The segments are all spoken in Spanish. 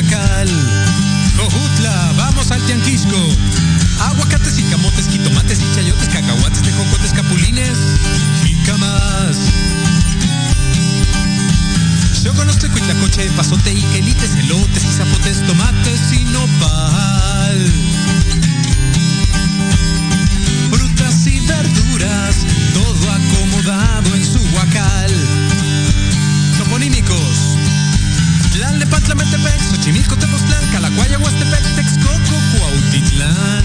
Cacal. Vamos al Tianquisco. Aguacates y camotes, quitomates y chayotes, cacahuates, tejocotes, capulines y camas. Yo conozco coche, pasote y quelites, elotes y zapotes, tomates y nopal. Frutas y verduras, todo acomodado en su huacal. Toponímicos. Tlalnepantla, Metepec, Xochimilco, Tepoztlán, Calacuaya, Huastepec, Texcoco, Cuautitlán.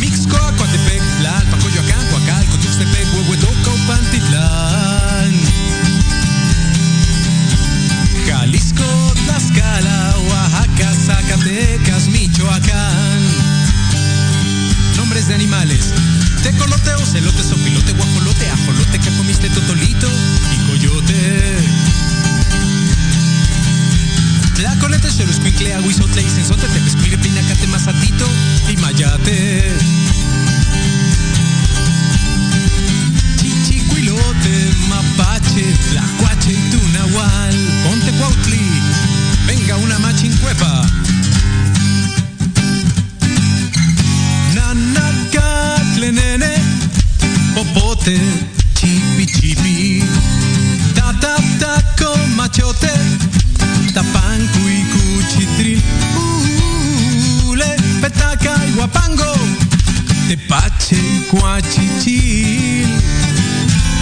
Mixcoa, Coatepec, Tlalpa, Coyoacán, Coacalco, Tuxtepec, Huehuetoca, Pantitlán. De animales. Tecolote, ocelote, sopilote, guajolote, ajolote, que comiste totolito y coyote. Tlacolete, xoloscuincle, aguizotle, isenzote, tepescuire, pinacate, mazatito y mayate. Chichicuilote, mapache, tlacuache y tunahual. Ponte cuautli, venga una machincuepa. Nanacatle, nene, popote, chipi chipi. Tata taco machote, tapancu y cuchitril. Ule, petaca y guapango, tepache y cuachichil.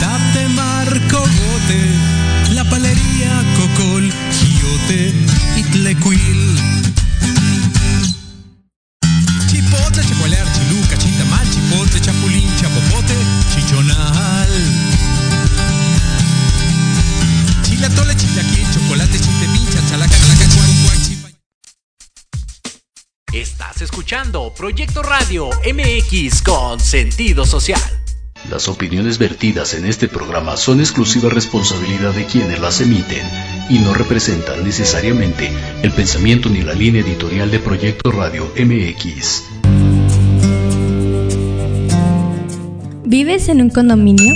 Tate marco gote, la palería cocol, giote y escuchando Proyecto Radio MX con sentido social. Las opiniones vertidas en este programa son exclusiva responsabilidad de quienes las emiten y no representan necesariamente el pensamiento ni la línea editorial de Proyecto Radio MX. ¿Vives en un condominio?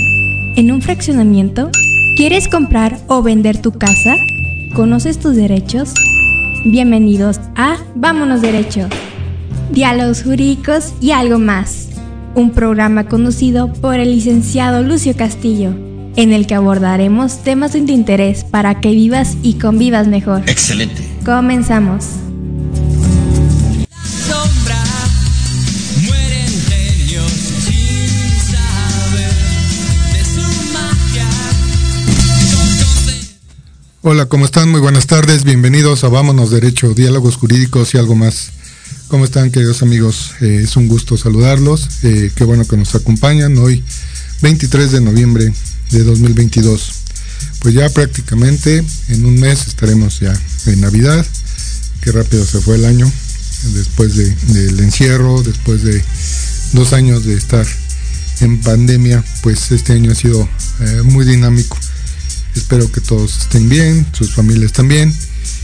¿En un fraccionamiento? ¿Quieres comprar o vender tu casa? ¿Conoces tus derechos? Bienvenidos a Vámonos Derecho. Diálogos jurídicos y algo más. Un programa conducido por el licenciado Lucio Castillo, en el que abordaremos temas de tu interés para que vivas y convivas mejor. Excelente. Comenzamos. sombra mueren genios sin saber de su magia. Hola, ¿cómo están? Muy buenas tardes, bienvenidos a Vámonos Derecho, Diálogos Jurídicos y algo más. ¿Cómo están, queridos amigos? Eh, es un gusto saludarlos. Eh, qué bueno que nos acompañan hoy, 23 de noviembre de 2022. Pues ya prácticamente en un mes estaremos ya en Navidad. Qué rápido se fue el año, después de- del encierro, después de dos años de estar en pandemia, pues este año ha sido eh, muy dinámico. Espero que todos estén bien, sus familias también.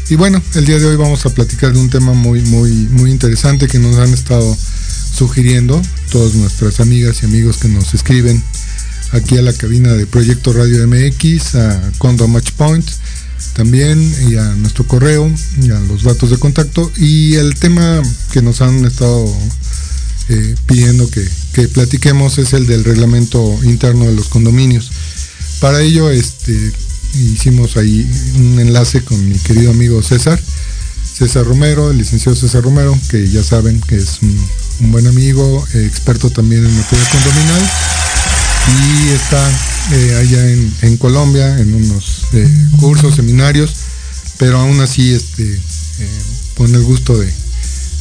Y bueno, el día de hoy vamos a platicar de un tema muy, muy, muy interesante que nos han estado sugiriendo todas nuestras amigas y amigos que nos escriben aquí a la cabina de Proyecto Radio MX, a Condo Match Point también, y a nuestro correo, y a los datos de contacto. Y el tema que nos han estado eh, pidiendo que, que platiquemos es el del reglamento interno de los condominios. Para ello, este, hicimos ahí un enlace con mi querido amigo César, César Romero, el licenciado César Romero, que ya saben que es un, buen amigo, eh, experto también en materia condominal, y está eh, allá en, Colombia en unos eh, cursos, seminarios, pero aún así este, eh, con el gusto de,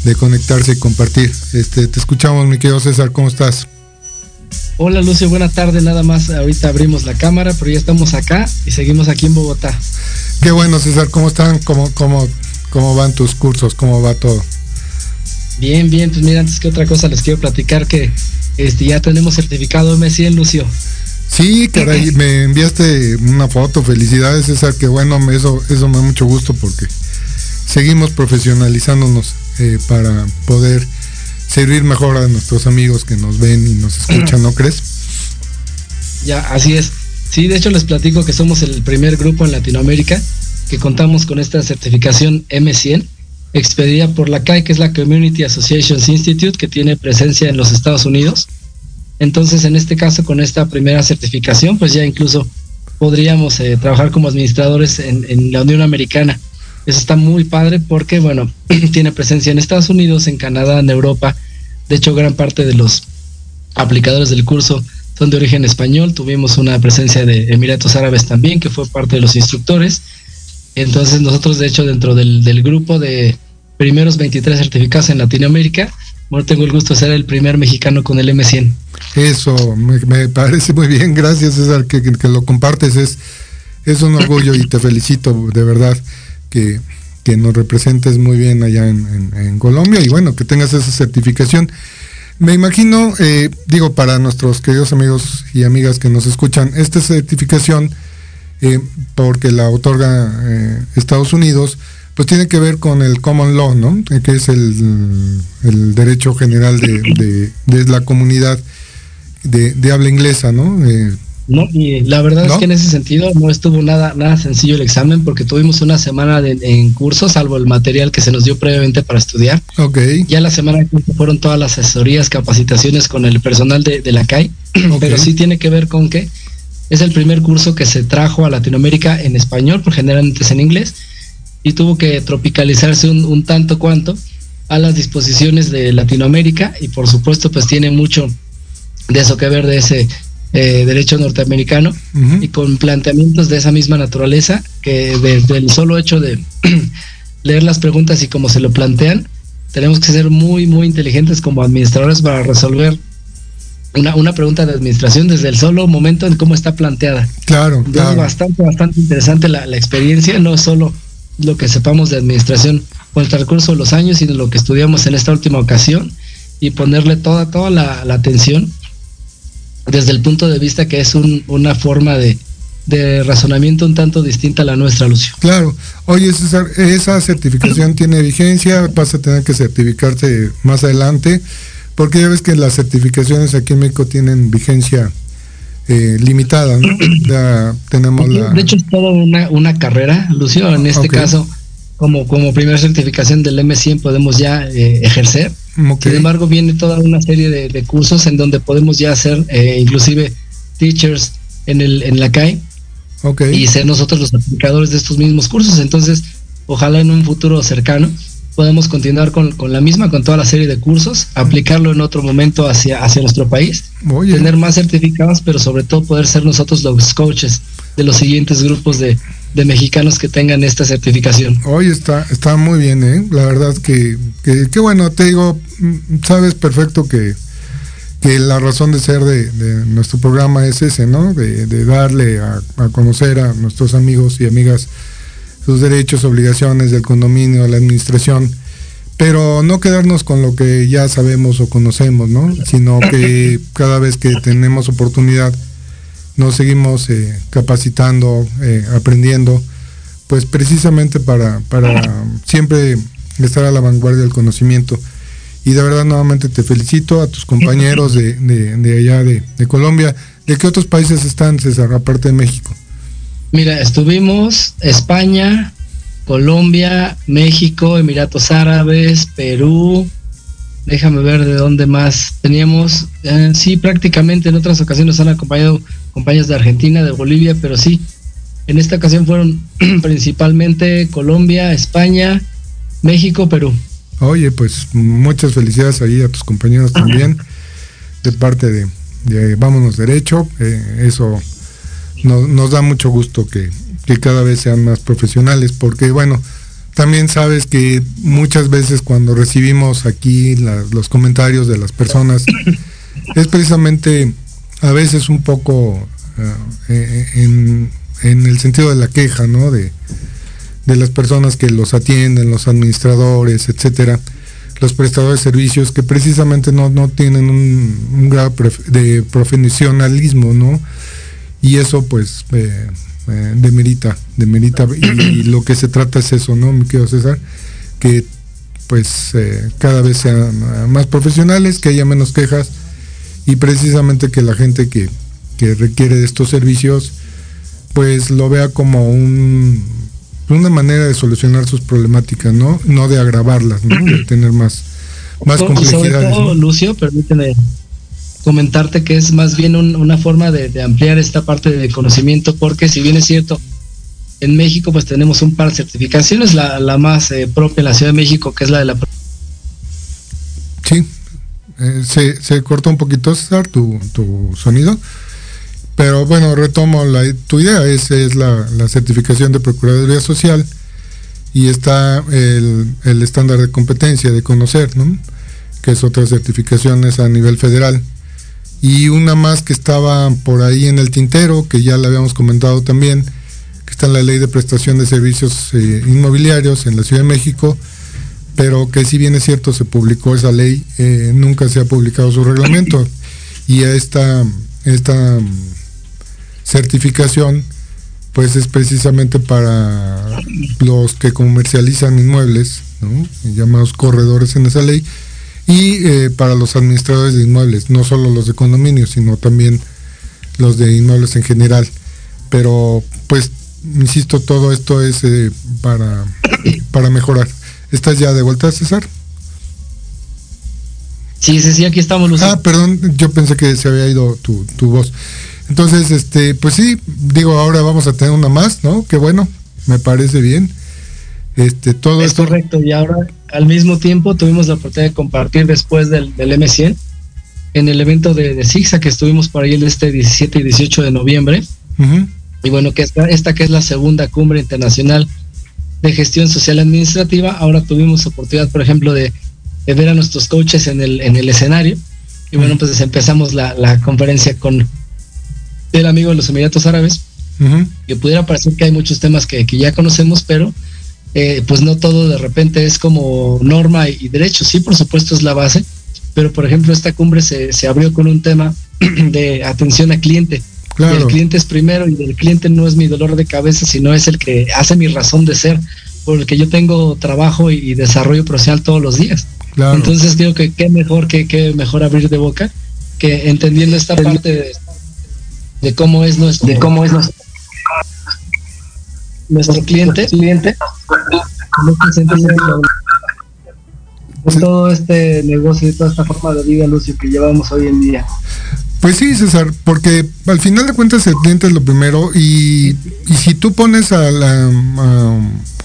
de conectarse y compartir. Este, te escuchamos, mi querido César, ¿cómo estás? Hola Lucio, buena tarde. Nada más ahorita abrimos la cámara, pero ya estamos acá y seguimos aquí en Bogotá. Qué bueno, César, ¿cómo están? ¿Cómo, cómo, cómo van tus cursos? ¿Cómo va todo? Bien, bien, pues mira, antes que otra cosa les quiero platicar que este ya tenemos certificado M100, Lucio. Sí, caray, me enviaste una foto, felicidades César, que bueno, eso, eso me da mucho gusto porque seguimos profesionalizándonos eh, para poder servir mejor a nuestros amigos que nos ven y nos escuchan, ¿no crees? Ya, así es. Sí, de hecho les platico que somos el primer grupo en Latinoamérica que contamos con esta certificación M100 expedida por la CAI, que es la Community Associations Institute, que tiene presencia en los Estados Unidos. Entonces, en este caso, con esta primera certificación, pues ya incluso podríamos eh, trabajar como administradores en, la Unión Americana. Eso está muy padre porque, bueno, tiene presencia en Estados Unidos, en Canadá, en Europa. De hecho, gran parte de los aplicadores del curso son de origen español. Tuvimos una presencia de Emiratos Árabes también, que fue parte de los instructores. Entonces, nosotros, de hecho, dentro del, grupo de primeros 23 certificados en Latinoamérica, bueno, tengo el gusto de ser el primer mexicano con el M100. Eso, me, parece muy bien, gracias César, que, lo compartes, es, es un orgullo y te felicito de verdad que, nos representes muy bien allá en, Colombia y bueno, que tengas esa certificación. Me imagino, eh, digo, para nuestros queridos amigos y amigas que nos escuchan, esta certificación, eh, porque la otorga eh, Estados Unidos, pues tiene que ver con el common law, ¿no? Que es el, derecho general de, la comunidad de, habla inglesa, ¿no? No, y la verdad es que en ese sentido no estuvo nada, nada sencillo el examen porque tuvimos una semana en curso, salvo el material que se nos dio previamente para estudiar. Ok. Ya la semana de curso fueron todas las asesorías, capacitaciones con el personal de, la CAI, pero sí tiene que ver con que es el primer curso que se trajo a Latinoamérica en español, porque generalmente es en inglés, y tuvo que tropicalizarse un, tanto cuanto a las disposiciones de Latinoamérica y por supuesto pues tiene mucho de eso que ver de ese eh, derecho norteamericano y con planteamientos de esa misma naturaleza que desde el solo hecho de leer las preguntas y cómo se lo plantean, tenemos que ser muy, muy inteligentes como administradores para resolver una, una pregunta de administración desde el solo momento en cómo está planteada. Claro, Es bastante, bastante interesante la, la experiencia, no solo lo que sepamos de administración con el transcurso de los años, sino lo que estudiamos en esta última ocasión y ponerle toda, toda la, atención desde el punto de vista que es una forma de, razonamiento un tanto distinta a la nuestra, Lucio. Claro. Oye, César, esa certificación tiene vigencia, vas a tener que certificarte más adelante, porque ya ves que las certificaciones aquí en México tienen vigencia eh, limitada, ¿no? Ya tenemos la... De hecho, es toda una, carrera, Lucio. En este caso, como, como primera certificación del M100 podemos ya eh, ejercer. Sin embargo, viene toda una serie de, cursos en donde podemos ya hacer eh, inclusive teachers en, el, en la CAI y ser nosotros los aplicadores de estos mismos cursos. Entonces, ojalá en un futuro cercano podemos continuar con, la misma, con toda la serie de cursos, aplicarlo en otro momento hacia, hacia nuestro país, tener más certificados, pero sobre todo poder ser nosotros los coaches de los siguientes grupos de, mexicanos que tengan esta certificación. Oye, está, está muy bien, ¿eh? La verdad que, que, bueno, te digo, mm, sabes perfecto que, que la razón de ser de, nuestro programa es ese, ¿no? De, darle a, a conocer a nuestros amigos y amigas sus derechos, obligaciones del condominio, de la administración, pero no quedarnos con lo que ya sabemos o conocemos, ¿no? Sino que cada vez que tenemos oportunidad nos seguimos eh, capacitando, eh, aprendiendo, pues precisamente para, para siempre estar a la vanguardia del conocimiento. Y de verdad nuevamente te felicito a tus compañeros de, de, allá de, de Colombia. ¿De qué otros países están, César, aparte de México? Mira, estuvimos España, Colombia, México, Emiratos Árabes, Perú. Déjame ver de dónde más teníamos. Eh, sí, prácticamente en otras ocasiones han acompañado compañías de Argentina, de Bolivia, pero sí, en esta ocasión fueron principalmente Colombia, España, México, Perú. Oye, pues muchas felicidades ahí a tus compañeros también, de parte de, Vámonos Derecho. Eh, eso nos, da mucho gusto que, cada vez sean más profesionales, porque bueno, también sabes que muchas veces cuando recibimos aquí los comentarios de las personas, es precisamente a veces un poco eh, en, el sentido de la queja, ¿no? De, las personas que los atienden, los administradores, etcétera, los prestadores de servicios que precisamente no, no tienen un, un grado de profesionalismo, ¿no? Y eso pues eh, eh, demerita, demerita y, lo que se trata es eso, ¿no, mi querido César? Que pues eh, cada vez sean más profesionales, que haya menos quejas y precisamente que la gente que, requiere de estos servicios pues lo vea como un una manera de solucionar sus problemáticas, ¿no? No de agravarlas, ¿no? De tener más, más complejidades. Lucio, permíteme comentarte que es más bien una forma de, ampliar esta parte de conocimiento, porque si bien es cierto, en México pues tenemos un par de certificaciones, la, la más eh, propia en la Ciudad de México, que es la de la... Sí, eh, se, se cortó un poquito, César, tu, tu sonido. Pero bueno, retomo la, tu idea, es, es la, la, certificación de Procuraduría Social y está el, el, estándar de competencia de conocer, ¿no? que es otra certificación es a nivel federal y una más que estaba por ahí en el tintero, que ya le habíamos comentado también, que está en la ley de prestación de servicios eh, inmobiliarios en la Ciudad de México, pero que si bien es cierto se publicó esa ley, eh, nunca se ha publicado su reglamento. Y esta, esta certificación pues es precisamente para los que comercializan inmuebles, llamados corredores en esa ley, y eh, para los administradores de inmuebles, no solo los de condominios, sino también los de inmuebles en general. Pero pues, insisto, todo esto es eh, para, para mejorar. ¿Estás ya de vuelta, César? Sí, sí, sí, aquí estamos, Lucio. Ah, perdón, yo pensé que se había ido tu, tu voz. Entonces, este, pues sí, digo, ahora vamos a tener una más, ¿no? Qué bueno, me parece bien. Este, todo es correcto, y ahora al mismo tiempo tuvimos la oportunidad de compartir después del, del M100 en el evento de, de ZigZag que estuvimos por ahí el este 17 y 18 de noviembre. Y bueno, que esta, esta que es la segunda cumbre internacional de gestión social administrativa, ahora tuvimos oportunidad, por ejemplo, de, ver a nuestros coaches en el, en el escenario. Y bueno, pues empezamos la, la conferencia con el amigo de los Emiratos Árabes, que pudiera parecer que hay muchos temas que, que ya conocemos, pero eh, pues no todo de repente es como norma y, derecho. Sí, por supuesto es la base, pero por ejemplo esta cumbre se, se abrió con un tema de atención al cliente. El cliente es primero y el cliente no es mi dolor de cabeza, sino es el que hace mi razón de ser, por el que yo tengo trabajo y, desarrollo profesional todos los días. Entonces creo que qué mejor que qué mejor abrir de boca que entendiendo esta parte de, cómo es nuestro de cómo es nuestro nuestro cliente, cliente todo este negocio y toda esta forma de vida, Lucio, que llevamos hoy en día. Pues sí, César, porque al final de cuentas el cliente es lo primero y, si tú pones a la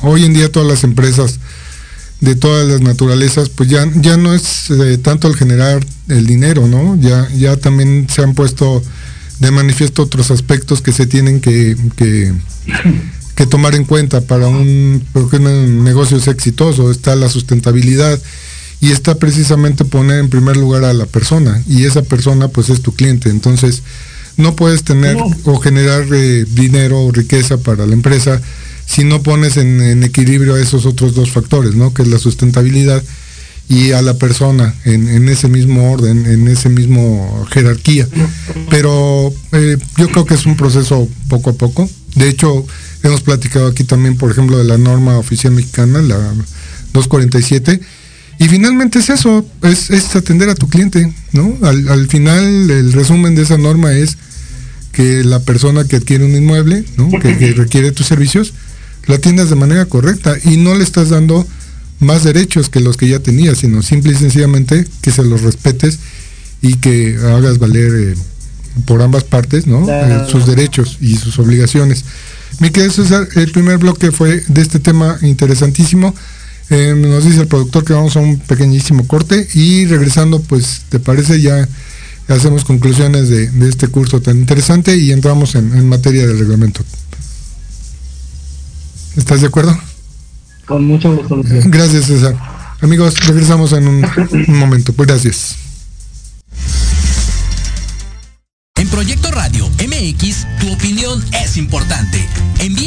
hoy en día todas las empresas de todas las naturalezas, pues ya, ya no es eh, tanto el generar el dinero, ¿no? Ya, ya también se han puesto de manifiesto otros aspectos que se tienen que, que que tomar en cuenta para un, porque un negocio es exitoso, está la sustentabilidad y está precisamente poner en primer lugar a la persona y esa persona pues es tu cliente. Entonces no puedes tener o generar eh, dinero o riqueza para la empresa si no pones en, equilibrio a esos otros dos factores, ¿no? Que es la sustentabilidad y a la persona en, ese mismo orden, en ese mismo jerarquía. Pero eh, yo creo que es un proceso poco a poco. De hecho, Hemos platicado aquí también, por ejemplo, de la norma oficial mexicana, la 247. Y finalmente es eso, es, atender a tu cliente, ¿no? Al, final el resumen de esa norma es que la persona que adquiere un inmueble, ¿no? que, que requiere tus servicios, lo atiendas de manera correcta y no le estás dando más derechos que los que ya tenía, sino simple y sencillamente que se los respetes y que hagas valer eh, por ambas partes ¿no? Eh, sus derechos y sus obligaciones. Mi querido César, el primer bloque fue de este tema interesantísimo. Eh, nos dice el productor que vamos a un pequeñísimo corte y regresando, pues, ¿te parece? Ya hacemos conclusiones de, este curso tan interesante y entramos en, materia del reglamento. ¿Estás de acuerdo? Con mucho gusto. Gracias, César. Amigos, regresamos en un, un momento. Pues gracias. En Proyecto Radio MX, tu opinión es importante.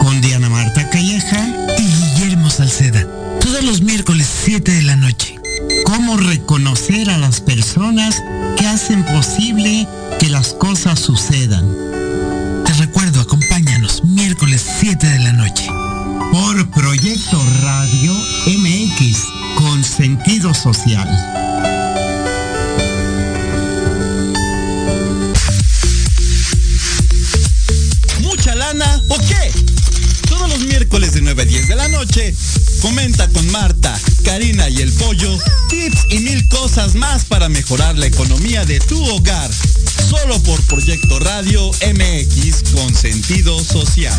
Con Diana Marta Calleja y Guillermo Salceda. Todos los miércoles 7 de la noche. Cómo reconocer a las personas que hacen posible que las cosas sucedan. Te recuerdo, acompáñanos miércoles 7 de la noche. Por Proyecto Radio MX con sentido social. Miércoles de 9 a 10 de la noche, comenta con Marta, Karina y el Pollo tips y mil cosas más para mejorar la economía de tu hogar. Solo por Proyecto Radio MX con sentido social.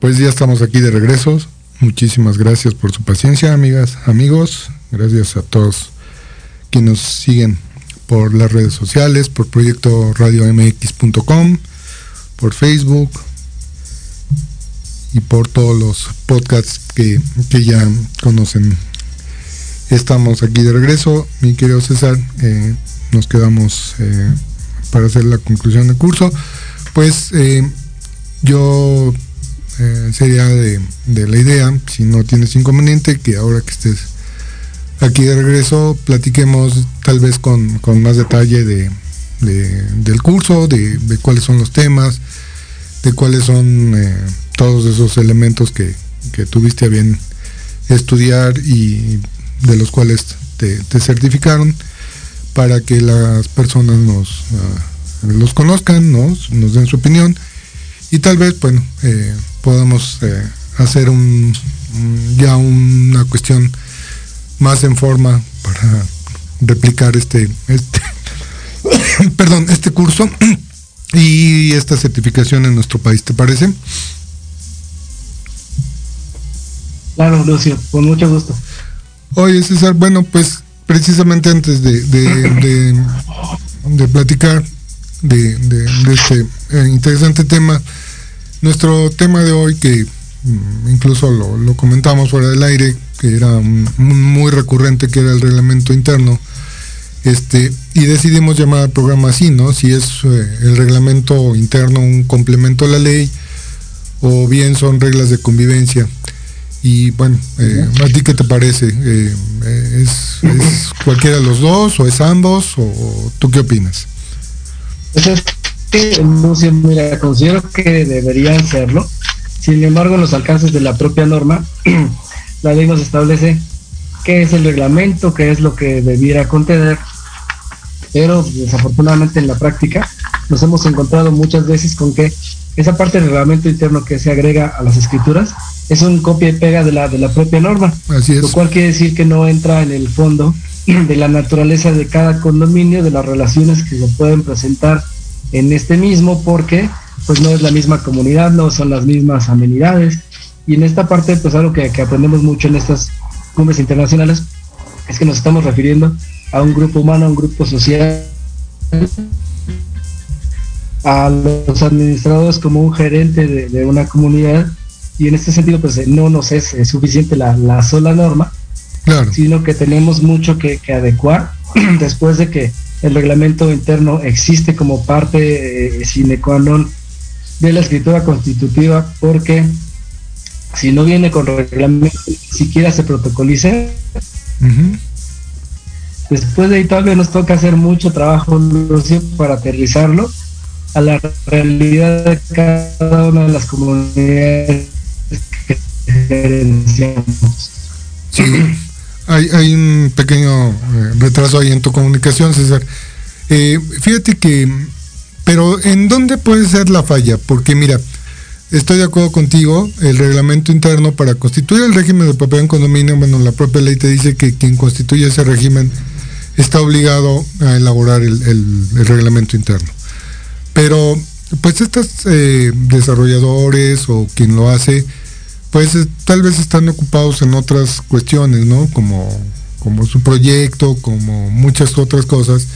Pues ya estamos aquí de regreso. Muchísimas gracias por su paciencia, amigas, amigos. Gracias a todos quienes nos siguen por las redes sociales, por proyecto radiomx.com, por Facebook y por todos los podcasts que, ya conocen. Estamos aquí de regreso, mi querido César. Eh, nos quedamos eh, para hacer la conclusión del curso. Pues eh, yo eh, sería de, la idea, si no tienes inconveniente, que ahora que estés aquí de regreso, platiquemos tal vez con, más detalle de, del curso, de, cuáles son los temas, de cuáles son eh, todos esos elementos que, tuviste a bien estudiar y de los cuales te, certificaron para que las personas nos ah, los conozcan, nos, nos den su opinión. Y tal vez, bueno, eh, podamos eh, hacer un, ya una cuestión más en forma para replicar este, este perdón, este curso y esta certificación en nuestro país, ¿te parece? Claro, Lucio, con mucho gusto. Oye, César, bueno, pues precisamente antes de, de, de, platicar de, este eh, interesante tema, nuestro tema de hoy, que mm, incluso lo, comentamos fuera del aire, que era muy recurrente, que era el reglamento interno, este, y decidimos llamar al programa así, ¿no? Si es eh, el reglamento interno un complemento a la ley, o bien son reglas de convivencia. Y bueno, eh, ¿a ti qué te parece? Eh, ¿es, cualquiera de los dos o es ambos? ¿O tú qué opinas? Pues Mira, considero que deberían serlo. Sin embargo, en los alcances de la propia norma, la ley nos establece qué es el reglamento, qué es lo que debiera contener, pero desafortunadamente en la práctica nos hemos encontrado muchas veces con que esa parte del reglamento interno que se agrega a las escrituras es un copia y pega de la, de la propia norma. Así es. Lo cual quiere decir que no entra en el fondo de la naturaleza de cada condominio, de las relaciones que se pueden presentar en este mismo, porque pues no es la misma comunidad, no son las mismas amenidades. Y en esta parte, pues algo que, que aprendemos mucho en estas cumbres internacionales es que nos estamos refiriendo a un grupo humano, a un grupo social, a los administradores como un gerente de, una comunidad y en este sentido pues no nos es, suficiente la, sola norma, sino que tenemos mucho que, adecuar después de que el reglamento interno existe como parte eh, sine qua non de la escritura constitutiva porque si no viene con reglamento siquiera se protocolice. Después de ahí todavía nos toca hacer mucho trabajo para aterrizarlo a la realidad de cada una de las comunidades que gerenciamos. Sí, hay, hay un pequeño eh, retraso ahí en tu comunicación, César. Eh, fíjate que, pero ¿en dónde puede ser la falla? Porque mira, estoy de acuerdo contigo, el reglamento interno para constituir el régimen de propiedad en condominio, bueno, la propia ley te dice que quien constituye ese régimen está obligado a elaborar el reglamento interno. Pero pues estos eh, desarrolladores o quien lo hace, pues eh, tal vez están ocupados en otras cuestiones, ¿no? Como, como su proyecto, como muchas otras cosas.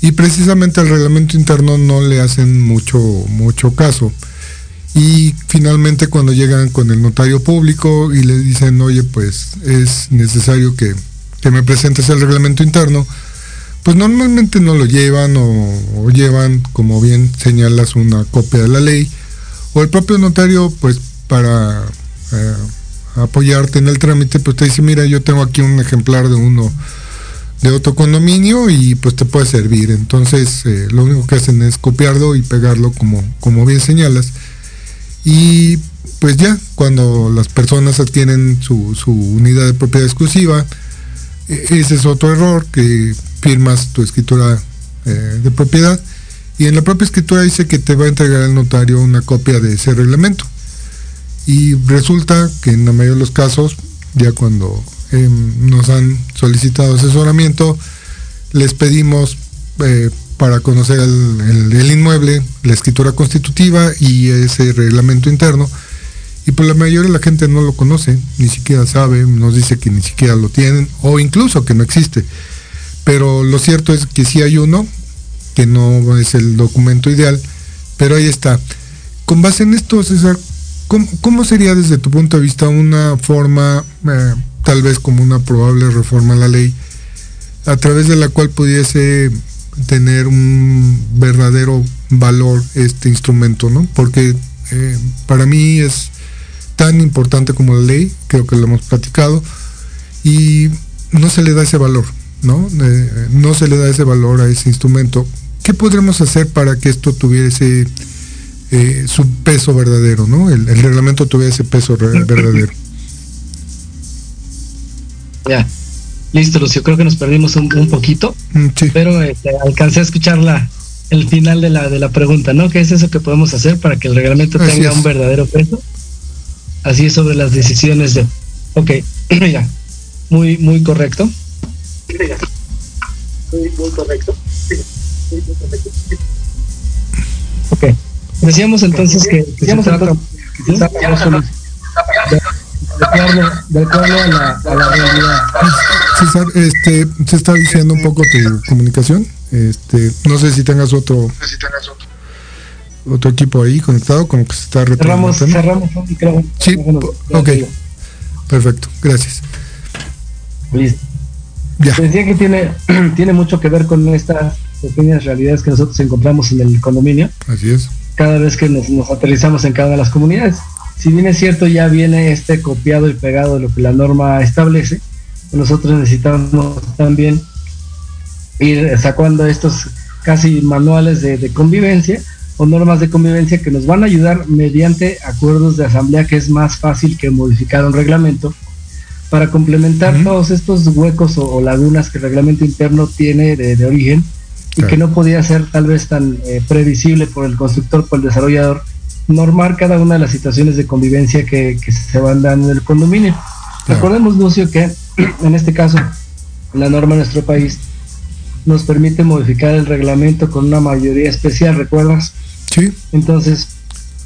Y precisamente al reglamento interno no le hacen mucho, mucho caso. Y finalmente cuando llegan con el notario público y le dicen, oye, pues es necesario que, que me presentes el reglamento interno, pues normalmente no lo llevan o, llevan, como bien señalas, una copia de la ley, o el propio notario, pues para eh, apoyarte en el trámite, pues te dice, mira, yo tengo aquí un ejemplar de uno de otro condominio y pues te puede servir. Entonces, eh, lo único que hacen es copiarlo y pegarlo como, como bien señalas. Y pues ya, cuando las personas adquieren su, unidad de propiedad exclusiva, e, ese es otro error que firmas tu escritura eh, de propiedad y en la propia escritura dice que te va a entregar el notario una copia de ese reglamento. Y resulta que en la mayoría de los casos, ya cuando em, nos han solicitado asesoramiento, les pedimos eh, para conocer el, inmueble, la escritura constitutiva y ese reglamento interno. Y pues la mayoría de la gente no lo conoce, ni siquiera sabe, nos dice que ni siquiera lo tienen o incluso que no existe. Pero lo cierto es que sí hay uno, que no es el documento ideal, pero ahí está. Con base en esto, César, ¿cómo, sería desde tu punto de vista una forma, eh, tal vez como una probable reforma a la ley, a través de la cual pudiese tener un verdadero valor este instrumento, ¿no? Porque eh, para mí es tan importante como la ley, creo que lo hemos platicado, y no se le da ese valor. ¿no? Eh, no se le da ese valor a ese instrumento. ¿Qué podremos hacer para que esto tuviese eh, su peso verdadero, ¿no? El, reglamento tuviera ese peso verdadero. Ya, listo, Lucio. Creo que nos perdimos un, poquito, mm, pero este, alcancé a escuchar la, el final de la, de la pregunta, ¿no? ¿Qué es eso que podemos hacer para que el reglamento tenga un verdadero peso? Así es sobre las decisiones de... Ok, ya, muy, muy correcto. Muy, correcto. Ok. Decíamos entonces que, que se trata, que se de, acuerdo, a la, a la realidad. César, este, se está diciendo un poco tu comunicación. Este, no sé si tengas otro, otro equipo ahí conectado, como que se está cerramos, cerramos un micrófono. Sí, ok. Perfecto, gracias. Listo. Decía que tiene, tiene mucho que ver con estas pequeñas realidades que nosotros encontramos en el condominio. Así es. Cada vez que nos, aterrizamos en cada una de las comunidades. Si bien es cierto, ya viene este copiado y pegado de lo que la norma establece, nosotros necesitamos también ir sacando estos casi manuales de, de convivencia o normas de convivencia que nos van a ayudar mediante acuerdos de asamblea que es más fácil que modificar un reglamento para complementar todos estos huecos o, lagunas que el reglamento interno tiene de, origen y que no podía ser tal vez tan eh, previsible por el constructor, por el desarrollador, normar cada una de las situaciones de convivencia que, se van dando en el condominio. Recordemos, Lucio, que en este caso la norma de nuestro país nos permite modificar el reglamento con una mayoría especial, ¿recuerdas? Sí. Entonces,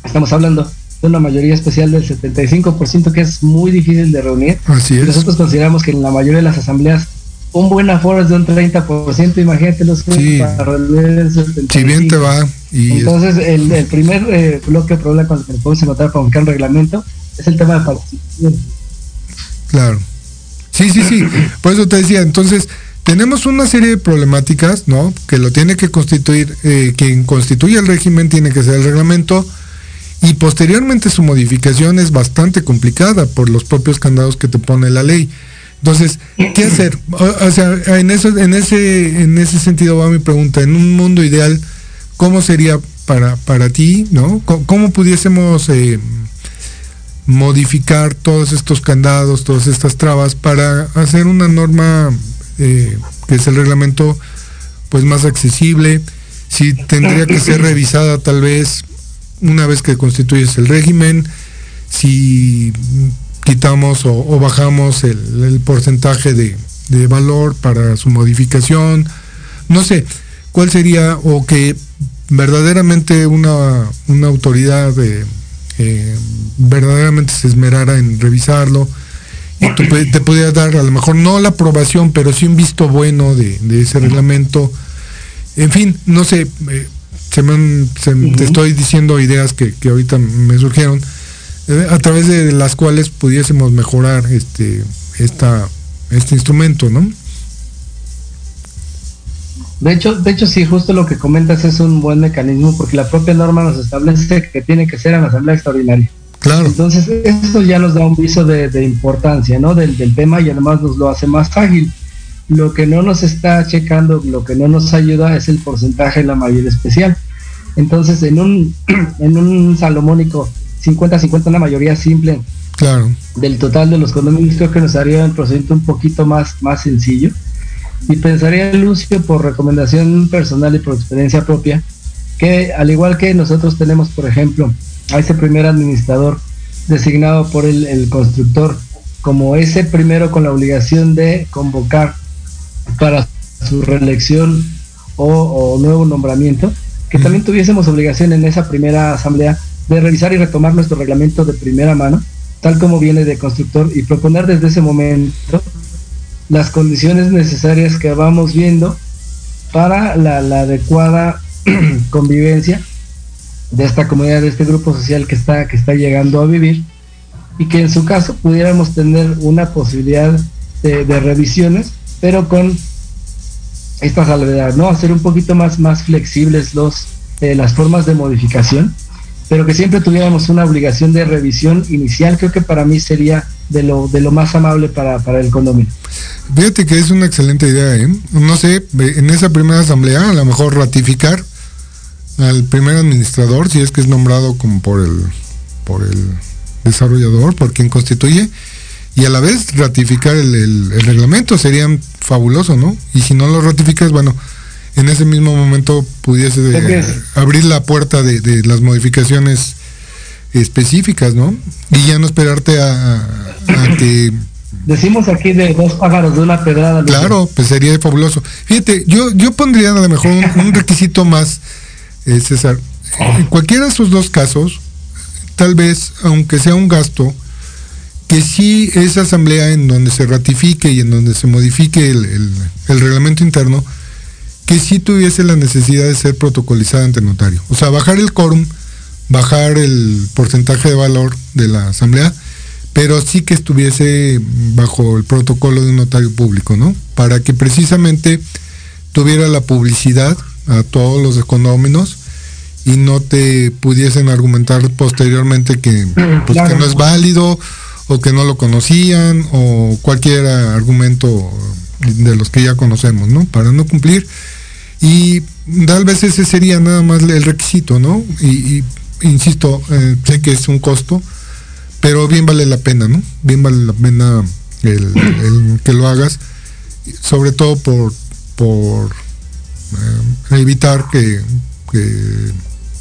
estamos hablando de una mayoría especial del 75% que es muy difícil de reunir. Así es. nosotros consideramos que en la mayoría de las asambleas un buen aforo es de un 30%, imagínate los sí. para el 75%. Si bien te va. Y Entonces, el, primer eh, bloque de problema con el que nos podemos encontrar para buscar un reglamento es el tema de participación. Claro. Sí, sí, sí. Por eso te decía, entonces, tenemos una serie de problemáticas, ¿no? Que lo tiene que constituir, eh, quien constituye el régimen tiene que ser el reglamento y posteriormente su modificación es bastante complicada por los propios candados que te pone la ley. Entonces, ¿qué hacer? O, sea, en, eso, en, ese, en ese sentido va mi pregunta. En un mundo ideal, ¿cómo sería para, para ti, ¿no? ¿Cómo, pudiésemos eh, modificar todos estos candados, todas estas trabas para hacer una norma eh, que es el reglamento pues más accesible, si tendría que ser revisada tal vez una vez que constituyes el régimen, si quitamos o, bajamos el, porcentaje de, valor para su modificación, no sé, cuál sería o que verdaderamente una, una autoridad eh, verdaderamente se esmerara en revisarlo, te podría dar a lo mejor no la aprobación, pero sí un visto bueno de, ese reglamento. En fin, no sé, eh, se me, te estoy diciendo ideas que, ahorita me surgieron, eh, a través de las cuales pudiésemos mejorar este, esta, este instrumento, ¿no? De hecho, de hecho, sí, justo lo que comentas es un buen mecanismo porque la propia norma nos establece que tiene que ser en la asamblea extraordinaria. Claro. Entonces, eso ya nos da un viso de, importancia, ¿no? Del, tema y además nos lo hace más ágil. Lo que no nos está checando, lo que no nos ayuda es el porcentaje de la mayoría especial. Entonces, en un, en un salomónico 50-50, una mayoría simple claro. del total de los condominios, creo que nos haría un procedimiento un poquito más, más sencillo. Y pensaría, Lucio, por recomendación personal y por experiencia propia, que al igual que nosotros tenemos, por ejemplo, a ese primer administrador designado por el, constructor como ese primero con la obligación de convocar para su reelección o, nuevo nombramiento, que también tuviésemos obligación en esa primera asamblea de revisar y retomar nuestro reglamento de primera mano, tal como viene de constructor, y proponer desde ese momento las condiciones necesarias que vamos viendo para la adecuada convivencia de esta comunidad, de este grupo social que está, que está llegando a vivir y que en su caso pudiéramos tener una posibilidad de, revisiones, pero con esta salvedad, ¿no? Hacer un poquito más, más flexibles los, eh, las formas de modificación, pero que siempre tuviéramos una obligación de revisión inicial, creo que para mí sería de lo, de lo más amable para, para el condominio. Fíjate que es una excelente idea, ¿eh? No sé, en esa primera asamblea a lo mejor ratificar al primer administrador, si es que es nombrado como por el, por el desarrollador, por quien constituye, y a la vez ratificar el, reglamento, sería fabuloso, ¿no? Y si no lo ratificas, bueno, en ese mismo momento pudiese abrir la puerta de, las modificaciones específicas, ¿no? Y ya no esperarte a, que... Decimos aquí de dos pájaros de una pedrada. Claro, pues sería fabuloso. Fíjate, yo, yo pondría a lo mejor un requisito más eh, César, en cualquiera de esos dos casos, tal vez, aunque sea un gasto, que sí esa asamblea en donde se ratifique y en donde se modifique el, reglamento interno, que sí tuviese la necesidad de ser protocolizada ante notario. O sea, bajar el quórum, bajar el porcentaje de valor de la asamblea, pero sí que estuviese bajo el protocolo de un notario público, ¿no? Para que precisamente tuviera la publicidad a todos los condóminos y no te pudiesen argumentar posteriormente que, pues, que no es válido o que no lo conocían o cualquier argumento de los que ya conocemos, ¿no? Para no cumplir. Y tal vez ese sería nada más el requisito, ¿no? Y, insisto, eh, sé que es un costo, pero bien vale la pena, ¿no? Bien vale la pena el, que lo hagas, sobre todo por, por evitar que,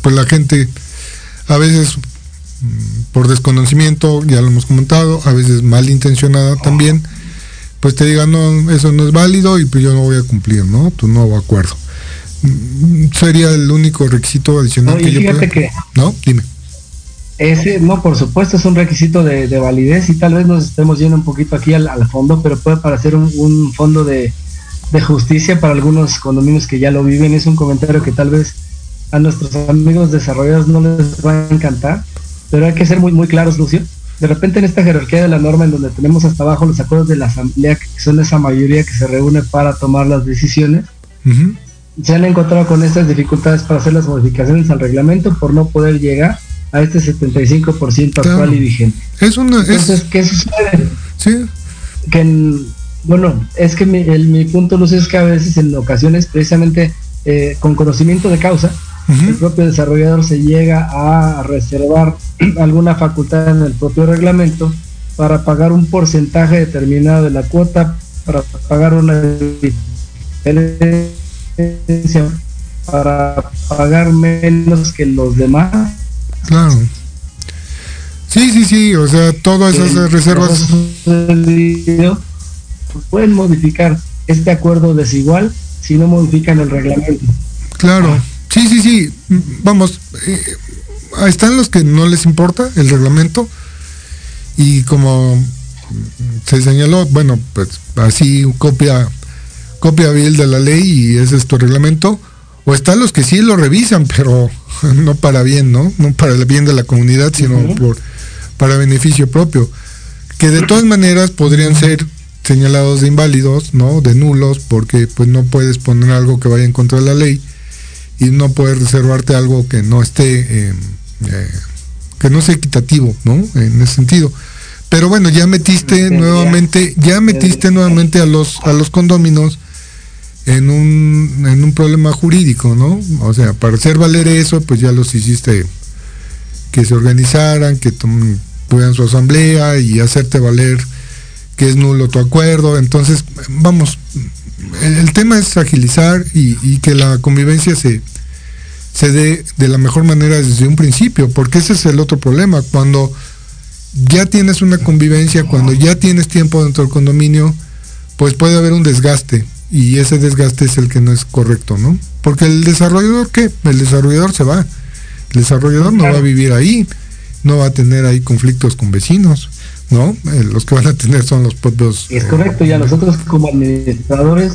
pues la gente a veces mm, por desconocimiento, ya lo hemos comentado, a veces malintencionada también, pues te digan, no, eso no es válido y pues yo no voy a cumplir, ¿no? Tu nuevo acuerdo. Sería el único requisito adicional que yo pueda- que- ¿No? Dime. Ese, no, por supuesto, es un requisito de, de validez y tal vez nos estemos yendo un poquito aquí al, al fondo, pero puede parecer un, un fondo de, de justicia para algunos condominios que ya lo viven. Es un comentario que tal vez a nuestros amigos desarrolladores no les va a encantar, pero hay que ser muy, muy claros, Lucio. De repente en esta jerarquía de la norma en donde tenemos hasta abajo los acuerdos de la asamblea, que son esa mayoría que se reúne para tomar las decisiones. Se han encontrado con estas dificultades para hacer las modificaciones al reglamento por no poder llegar a este 75% actual Claro. y vigente. Es una... es- Entonces, ¿qué sucede? sí, Que, en- bueno, es que mi, el- mi punto, Luz, es que a veces en ocasiones, precisamente eh, con conocimiento de causa, el propio desarrollador se llega a reservar alguna facultad en el propio reglamento para pagar un porcentaje determinado de la cuota, para pagar una para pagar menos que los demás. claro. Sí, sí, sí, o sea, todas esas reservas... video, pueden modificar este acuerdo desigual si no modifican el reglamento. Claro, sí, sí, sí. Vamos, eh, están los que no les importa el reglamento y como se señaló, bueno, pues así copia copia vil de la ley y ese es tu reglamento. O están los que sí lo revisan, pero no para bien, ¿no? No para el bien de la comunidad, sino por para beneficio propio. Que de todas maneras podrían ser señalados de inválidos, ¿no? De nulos, porque pues no puedes poner algo que vaya en contra de la ley y no puedes reservarte algo que no esté eh, eh, que no sea equitativo, ¿no? En ese sentido. Pero bueno, ya metiste nuevamente, ya metiste nuevamente a los a los condóminos en un en un problema jurídico, ¿no? O sea, para hacer valer eso, pues ya los hiciste que se organizaran, que tuvieran su asamblea y hacerte valer que es nulo tu acuerdo. Entonces, vamos, el, el tema es agilizar y, y que la convivencia se, se dé de la mejor manera desde un principio, porque ese es el otro problema. Cuando ya tienes una convivencia, cuando ya tienes tiempo dentro del condominio, pues puede haber un desgaste y ese desgaste es el que no es correcto, ¿no? Porque el desarrollador, ¿qué? El desarrollador se va. El desarrollador no va a vivir ahí, no va a tener ahí conflictos con vecinos, ¿no? Eh, los que van a tener son los propios... Es eh, correcto, y a nosotros como administradores,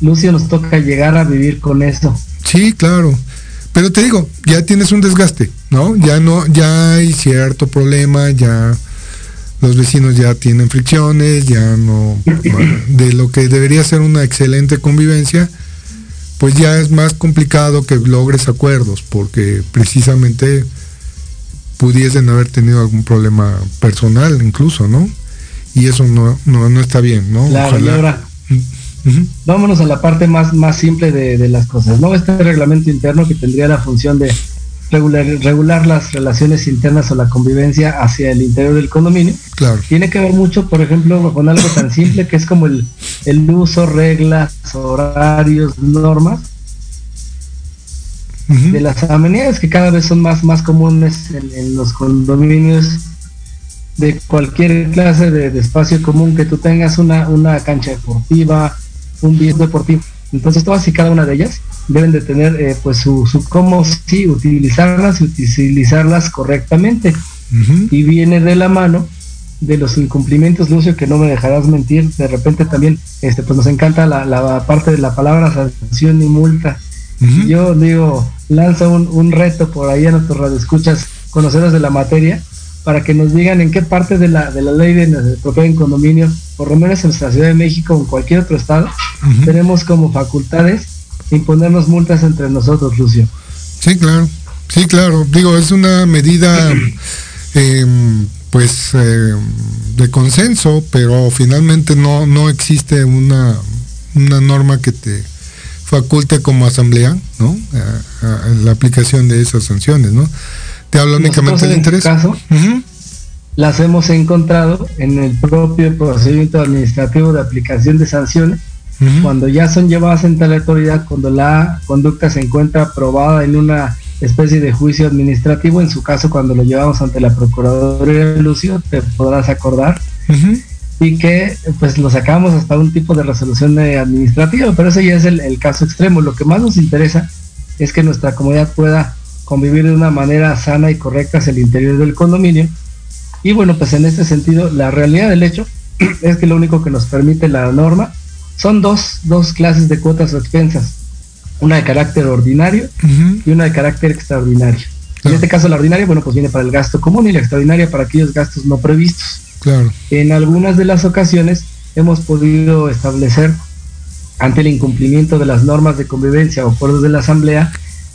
Lucio, nos toca llegar a vivir con eso. Sí, claro. Pero te digo, ya tienes un desgaste, ¿no? Ya no, ya hay cierto problema, ya los vecinos ya tienen fricciones, ya no, de lo que debería ser una excelente convivencia, pues ya es más complicado que logres acuerdos, porque precisamente pudiesen haber tenido algún problema personal incluso, ¿no? Y eso no, no, no está bien, ¿no? Claro, y ahora, vámonos a la parte más, más simple de, de las cosas, ¿no? Este reglamento interno que tendría la función de regular, regular las relaciones internas o la convivencia hacia el interior del condominio, Claro. tiene que ver mucho, por ejemplo, con algo tan simple que es como el, el uso, reglas, horarios, normas de las amenidades que cada vez son más, más comunes en, en los condominios de cualquier clase de, de espacio común que tú tengas, una, una cancha deportiva, un bien deportivo. Entonces todas y cada una de ellas deben de tener eh, pues su, su cómo sí utilizarlas y utilizarlas correctamente. Y viene de la mano de los incumplimientos, Lucio, que no me dejarás mentir, de repente también este pues nos encanta la, la parte de la palabra sanción y multa. Yo digo, lanza un, un reto por ahí a nuestros radioescuchas, conoceros de la materia, para que nos digan en qué parte de la, de la ley de de propiedad en condominio, por lo menos en nuestra Ciudad de México o en cualquier otro estado, tenemos como facultades imponernos multas entre nosotros, Lucio. Sí, claro. Sí, claro. Digo, es una medida, em, pues, em, de consenso, pero finalmente no, no existe una, una norma que te faculte como asamblea, ¿no? A- a- a la aplicación de esas sanciones, ¿no? Te habla únicamente Nosotros, de en este interés. caso, Ujú. Las hemos encontrado en el propio procedimiento administrativo de aplicación de sanciones, cuando ya son llevadas en tal autoridad, cuando la conducta se encuentra aprobada en una especie de juicio administrativo, en su caso cuando lo llevamos ante la Procuraduría Lucio, te podrás acordar, y que pues lo sacamos hasta un tipo de resolución administrativa, pero ese ya es el, caso extremo. Lo que más nos interesa es que nuestra comunidad pueda convivir de una manera sana y correcta hacia el interior del condominio. Y bueno, pues en este sentido, la realidad del hecho es que lo único que nos permite la norma son dos, dos clases de cuotas o expensas una de carácter ordinario y una de carácter extraordinario. En este caso la ordinaria, bueno, pues viene para el gasto común y la extraordinaria para aquellos gastos no previstos. Claro. En algunas de las ocasiones hemos podido establecer ante el incumplimiento de las normas de convivencia o acuerdos de la asamblea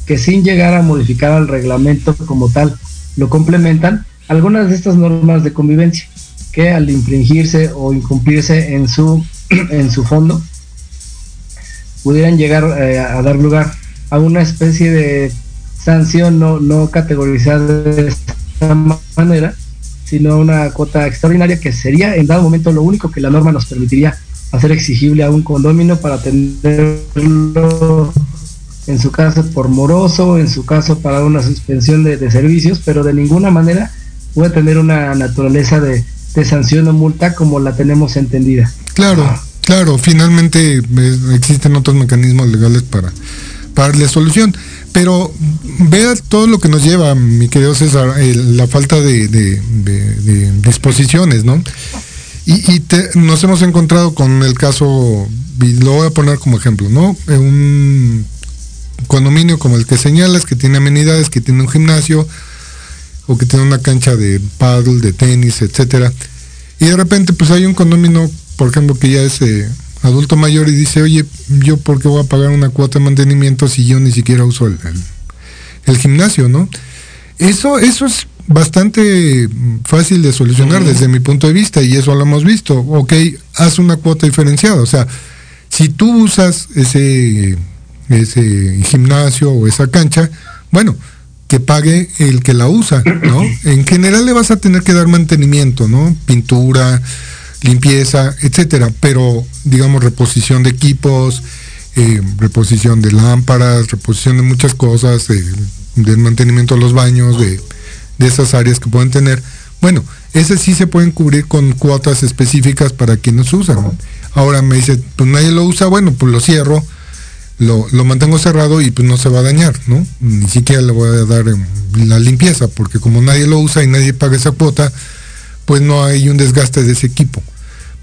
que sin llegar a modificar al reglamento como tal lo complementan algunas de estas normas de convivencia que al infringirse o incumplirse en su en su fondo pudieran llegar eh, a dar lugar a una especie de sanción no, no categorizada de esta manera, sino una cuota extraordinaria que sería en dado momento lo único que la norma nos permitiría hacer exigible a un condomino para atenderlo en su caso por moroso, en su caso para una suspensión de, servicios, pero de ninguna manera puede tener una naturaleza de, de sanción o multa como la tenemos entendida. Claro, Claro, finalmente eh, existen otros mecanismos legales para, para darle solución. Pero vea todo lo que nos lleva, mi querido César, la falta de, disposiciones, ¿no? Y, nos hemos encontrado con el caso, y lo voy a poner como ejemplo, ¿no? Un condominio como el que señalas, que tiene amenidades, que tiene un gimnasio, o que tiene una cancha de paddle, de tenis, etcétera. Y de repente, pues hay un condominio por ejemplo, que ya es eh, adulto mayor y dice, oye, yo por qué voy a pagar una cuota de mantenimiento si yo ni siquiera uso el, gimnasio, ¿no? Eso, eso es bastante fácil de solucionar desde mi punto de vista y eso lo hemos visto. Ok, haz una cuota diferenciada. O sea, si tú usas ese, ese gimnasio o esa cancha, bueno, que pague el que la usa, ¿no? En general le vas a tener que dar mantenimiento, ¿no? Pintura, limpieza, etcétera, pero digamos reposición de equipos, eh, reposición de lámparas, reposición de muchas cosas, eh, del mantenimiento de los baños, de, esas áreas que pueden tener. Bueno, esas sí se pueden cubrir con cuotas específicas para quienes usan. Ahora me dice, pues nadie lo usa, bueno, pues lo cierro, lo, lo, mantengo cerrado y pues no se va a dañar, ¿no? Ni siquiera le voy a dar em, la limpieza, porque como nadie lo usa y nadie paga esa cuota, pues no hay un desgaste de ese equipo.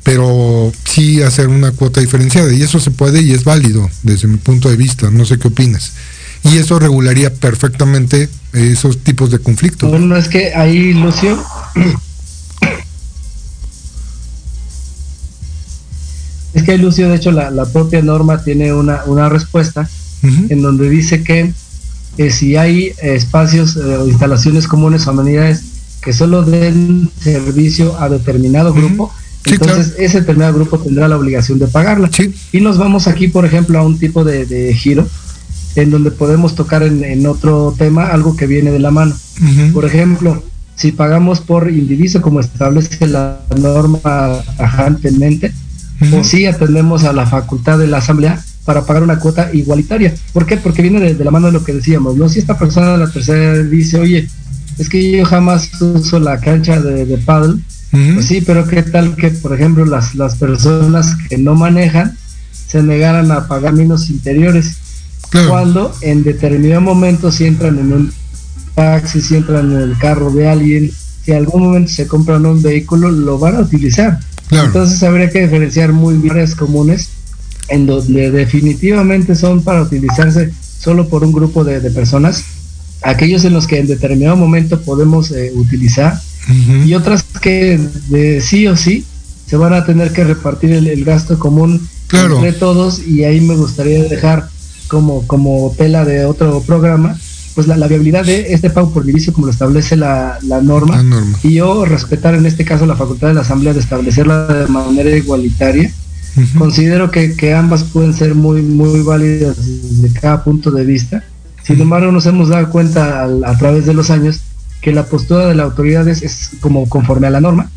Pero sí hacer una cuota diferenciada y eso se puede y es válido desde mi punto de vista, no sé qué opinas. Y eso regularía perfectamente esos tipos de conflictos. Bueno, es que ahí, Lucio, es que Lucio, de hecho, la, propia norma tiene una, una respuesta en donde dice que eh, si hay espacios eh, o instalaciones comunes o amenidades que solo den servicio a determinado grupo, entonces ese determinado grupo tendrá la obligación de pagarla. Y nos vamos aquí, por ejemplo, a un tipo de, giro en donde podemos tocar en, otro tema algo que viene de la mano. Por ejemplo, si pagamos por indiviso como establece la norma tajantemente, o si atendemos a la facultad de la asamblea para pagar una cuota igualitaria. ¿Por qué? Porque viene de, la mano de lo que decíamos, ¿no? Si esta persona de la tercera dice, oye, es que yo jamás uso la cancha de, de paddle. Pues sí, pero qué tal que, por ejemplo, las, las personas que no manejan se negaran a pagar menos interiores. Cuando en determinado momento si entran en un taxi, si entran en el carro de alguien, si en algún momento se compran un vehículo, lo van a utilizar. Entonces habría que diferenciar muy bien áreas comunes en donde definitivamente son para utilizarse solo por un grupo de, de personas aquellos en los que en determinado momento podemos eh, utilizar y otras que de sí o sí se van a tener que repartir el, gasto común entre todos y ahí me gustaría dejar como, como tela de otro programa pues la, viabilidad de este pago por división como lo establece la, norma, y yo respetar en este caso la facultad de la asamblea de establecerla de manera igualitaria. Considero que, que ambas pueden ser muy muy válidas desde cada punto de vista. Sin embargo, nos hemos dado cuenta a, través de los años que la postura de la autoridad es, como conforme a la norma.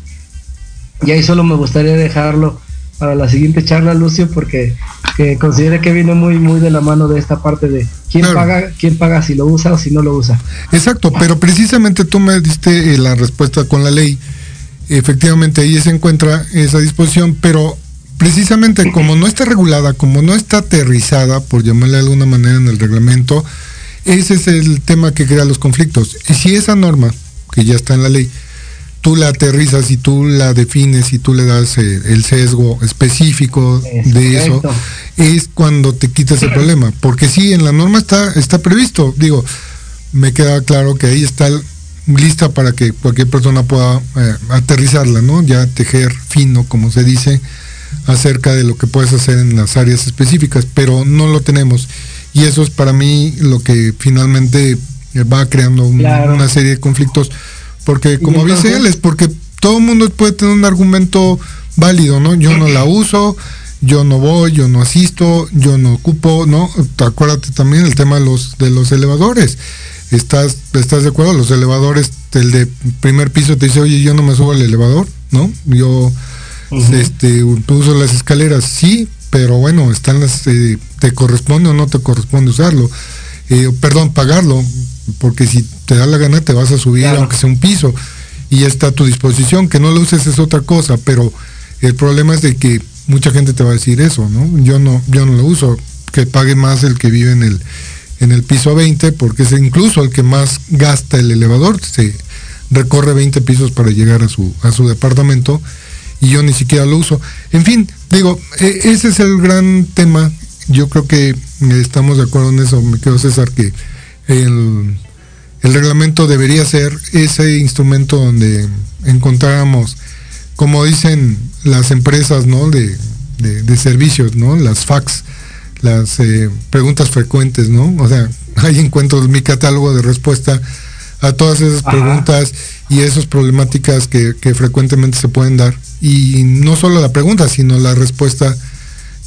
Y ahí solo me gustaría dejarlo para la siguiente charla, Lucio, porque que considere que viene muy, muy de la mano de esta parte de quién paga, quién paga si lo usa o si no lo usa. Exacto, pero precisamente tú me diste eh, la respuesta con la ley. Efectivamente, ahí se encuentra esa disposición, pero precisamente como no está regulada, como no está aterrizada, por llamarle de alguna manera en el reglamento, ese es el tema que crea los conflictos. Y si esa norma, que ya está en la ley, tú la aterrizas y tú la defines y tú le das eh, el sesgo específico de eso, es cuando te quitas el problema. Porque sí, en la norma está, está previsto. Digo, me queda claro que ahí está lista para que cualquier persona pueda eh, aterrizarla, ¿no? Ya tejer fino, como se dice, acerca de lo que puedes hacer en las áreas específicas, pero no lo tenemos. Y eso es para mí lo que finalmente va creando una serie de conflictos porque como dice él, es porque todo el mundo puede tener un argumento válido, ¿no? Yo no la uso, yo no voy, yo no asisto, yo no ocupo, ¿no? Acuérdate también el tema de los, de los elevadores. ¿Estás, ¿Estás de acuerdo? Los elevadores, el de primer piso te dice, oye, yo no me subo al elevador, ¿no? Yo este, uso las escaleras, sí, pero bueno, están las, eh, te corresponde o no te corresponde usarlo. Eh, perdón, pagarlo, porque si te da la gana te vas a subir aunque sea un piso y está a tu disposición, que no lo uses es otra cosa, pero el problema es de que mucha gente te va a decir eso, ¿no? Yo no, yo no lo uso, que pague más el que vive en el, en el piso 20, porque es incluso el que más gasta el elevador, se recorre 20 pisos para llegar a su, a su departamento y yo ni siquiera lo uso. En fin, digo, e, ese es el gran tema. Yo creo que estamos de acuerdo en eso, me quedo César, que el, reglamento debería ser ese instrumento donde encontráramos, como dicen las empresas ¿no? de, servicios, ¿no? las fax, las eh, preguntas frecuentes, ¿no? O sea, ahí encuentro mi catálogo de respuesta a todas esas preguntas y esas problemáticas que, que, frecuentemente se pueden dar. Y no solo la pregunta, sino la respuesta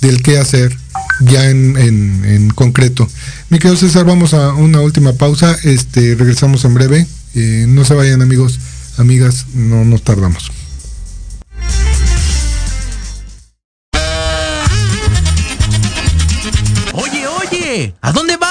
del qué hacer ya en, en, concreto. Mi querido César, vamos a una última pausa. Este, regresamos en breve. Eh, no se vayan amigos, amigas, no nos tardamos. Oye, oye, ¿a dónde vas?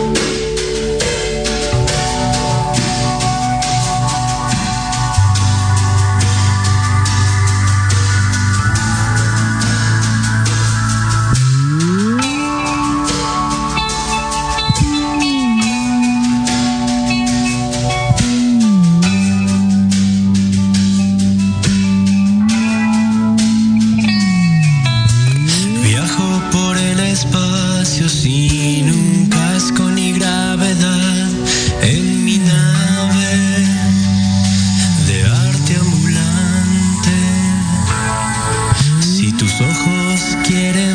sin un casco ni gravedad en mi nave de arte ambulante. Si tus ojos quieren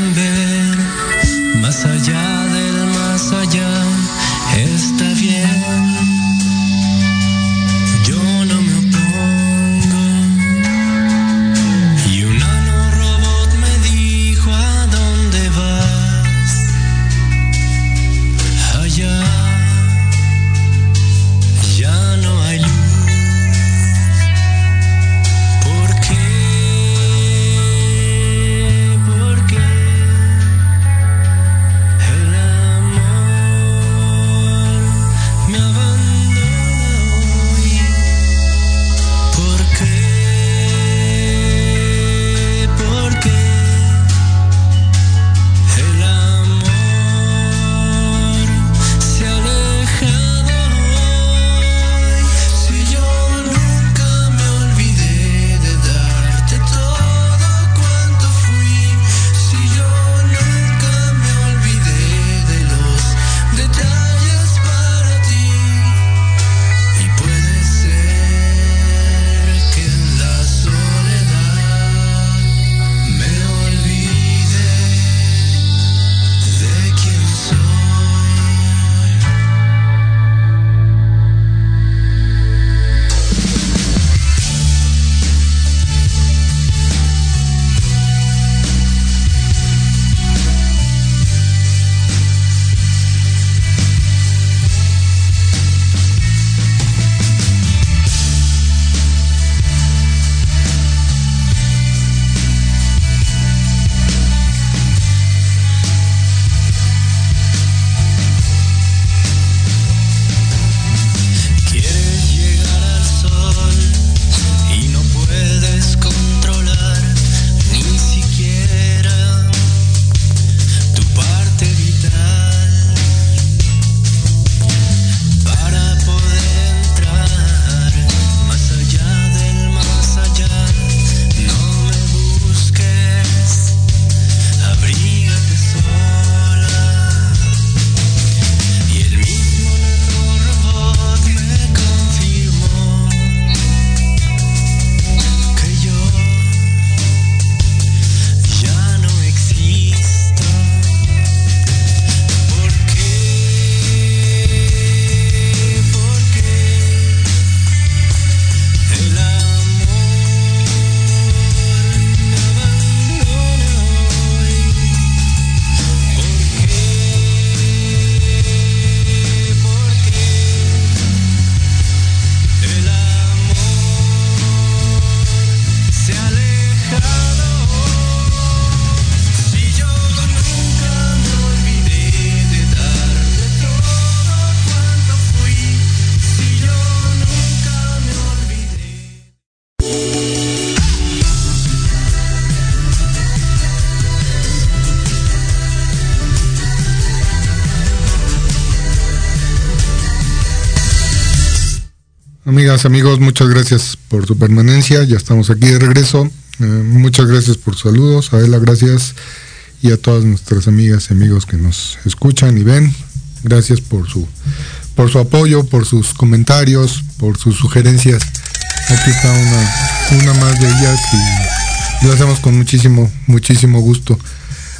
Amigos, muchas gracias por su permanencia. Ya estamos aquí de regreso. Eh, muchas gracias por saludos. A Ela, gracias. Y a todas nuestras amigas y amigos que nos escuchan y ven. Gracias por su, por su apoyo, por sus comentarios, por sus sugerencias. Aquí está una, una más de ellas y lo hacemos con muchísimo, muchísimo gusto.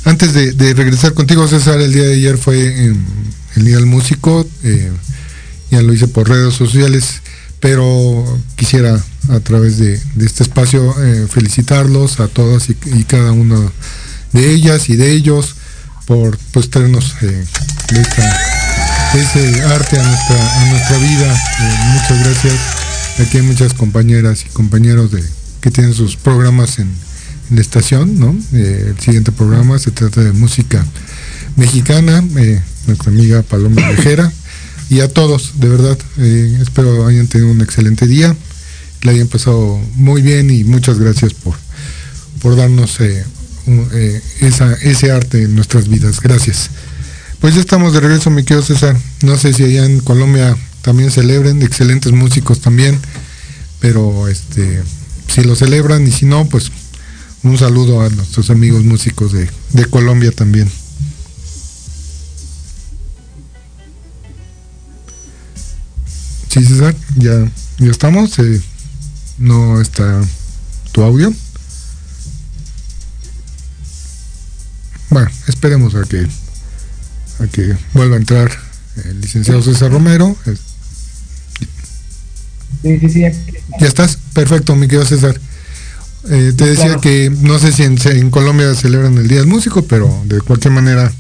Antes de, regresar contigo, César, el día de ayer fue el Día del Músico. Eh, ya lo hice por redes sociales, pero quisiera a través de, este espacio eh, felicitarlos a todas y, cada una de ellas y de ellos por pues traernos eh, ese arte a nuestra, a nuestra vida. muchas gracias. Aquí hay muchas compañeras y compañeros de, que tienen sus programas en, la estación, ¿no? Eh, el siguiente programa se trata de música mexicana, eh, nuestra amiga Paloma Vejera, y a todos, de verdad, eh, espero hayan tenido un excelente día, le hayan pasado muy bien y muchas gracias por, por darnos esa, ese arte en nuestras vidas. Gracias. Pues ya estamos de regreso, mi querido César. No sé si allá en Colombia también celebren, excelentes músicos también, pero este si lo celebran y si no, pues un saludo a nuestros amigos músicos de, Colombia también. Sí, César, ya, ya estamos. Eh, no está tu audio. Bueno, esperemos a que a que vuelva a entrar el licenciado César Romero. Sí, sí, sí. Ya estás, perfecto, mi querido César. Eh, te decía que no sé si en, Colombia celebran el Día del Músico, pero de cualquier manera,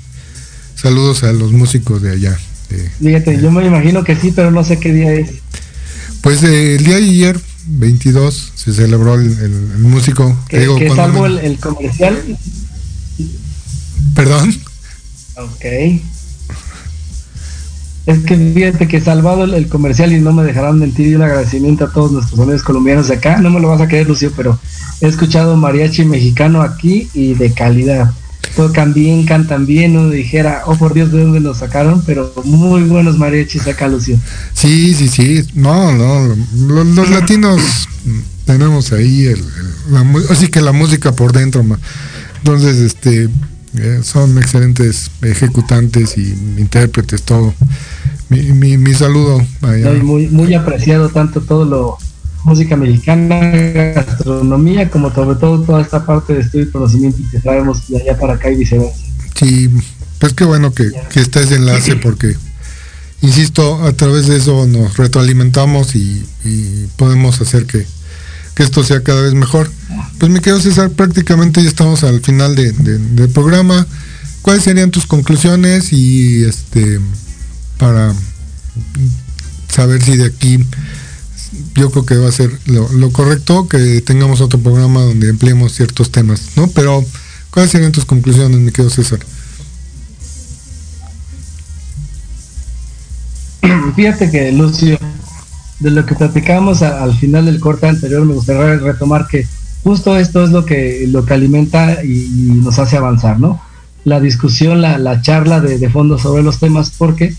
saludos a los músicos de allá. Fíjate, yo me imagino que sí, pero no sé qué día es. Pues eh, el día de ayer, 22, se celebró el, músico. ¿Que, salvo el, comercial? ¿Perdón? Ok. Es que fíjate que salvado el, comercial y no me dejarán mentir y un agradecimiento a todos nuestros amigos colombianos de acá. No me lo vas a creer, Lucio, pero he escuchado mariachi mexicano aquí y de calidad. Tocan bien, cantan bien, uno dijera, oh por Dios, ¿de dónde los sacaron? Pero muy buenos mariachis acá, Lucio. Sí, sí, sí. No, no, los, latinos tenemos ahí el, así que la música por dentro. Entonces, este, eh, son excelentes ejecutantes y intérpretes, todo. Mi, mi, saludo. Muy, muy apreciado tanto todo lo música mexicana, gastronomía, como sobre todo toda esta parte de estudio y conocimiento que traemos de allá para acá y viceversa. Sí, pues qué bueno que, que está ese enlace porque, insisto, a través de eso nos retroalimentamos y, podemos hacer que, esto sea cada vez mejor. Pues me quedo César, prácticamente ya estamos al final de, del programa. ¿Cuáles serían tus conclusiones y este para saber si de aquí yo creo que va a ser lo, correcto que tengamos otro programa donde empleemos ciertos temas, ¿no? Pero, ¿cuáles serían tus conclusiones, mi querido César? Fíjate que, Lucio, de lo que platicamos al final del corte anterior, me gustaría retomar que justo esto es lo que, lo que alimenta y, nos hace avanzar, ¿no? La discusión, la, charla de, de fondo sobre los temas, porque